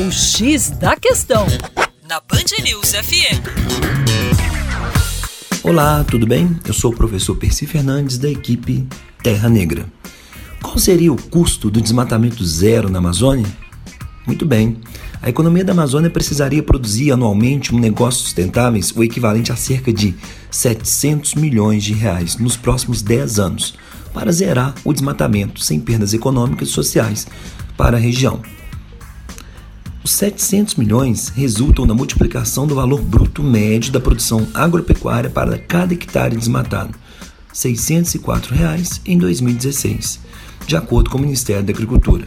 O X da Questão, na Band News FM. Olá, tudo bem? Eu sou o professor Percy Fernandes da equipe Terra Negra. Qual seria o custo do desmatamento zero na Amazônia? Muito bem. A economia da Amazônia precisaria produzir anualmente um negócio sustentáveis o equivalente a cerca de 700 milhões de reais nos próximos 10 anos, para zerar o desmatamento sem perdas econômicas e sociais para a região. Os 700 milhões resultam da multiplicação do valor bruto médio da produção agropecuária para cada hectare desmatado, 604 reais em 2016, de acordo com o Ministério da Agricultura.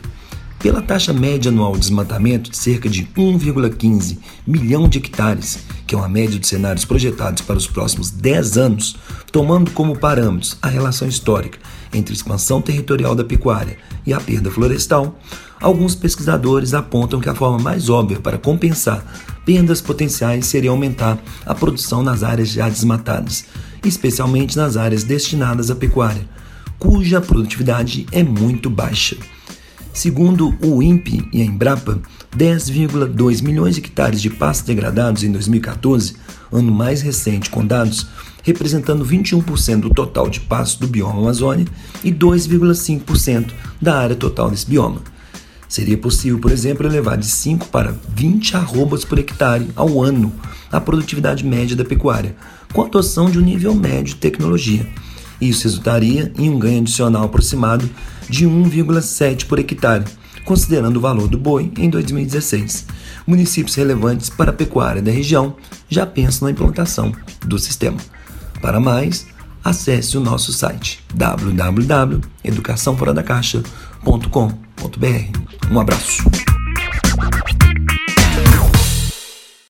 Pela taxa média anual de desmatamento de cerca de 1,15 milhão de hectares, que é uma média de cenários projetados para os próximos 10 anos, tomando como parâmetros a relação histórica entre expansão territorial da pecuária e a perda florestal, alguns pesquisadores apontam que a forma mais óbvia para compensar perdas potenciais seria aumentar a produção nas áreas já desmatadas, especialmente nas áreas destinadas à pecuária, cuja produtividade é muito baixa. Segundo o INPE e a Embrapa, 10,2 milhões de hectares de pastos degradados em 2014, ano mais recente com dados representando 21% do total de pastos do bioma Amazônia e 2,5% da área total desse bioma. Seria possível, por exemplo, elevar de 5 para 20 arrobas por hectare ao ano a produtividade média da pecuária, com a adoção de um nível médio de tecnologia. Isso resultaria em um ganho adicional aproximado de 1,7 por hectare, considerando o valor do boi em 2016. Municípios relevantes para a pecuária da região já pensam na implantação do sistema. Para mais, acesse o nosso site www.educaçãoforadacaixa.com.br. Um abraço.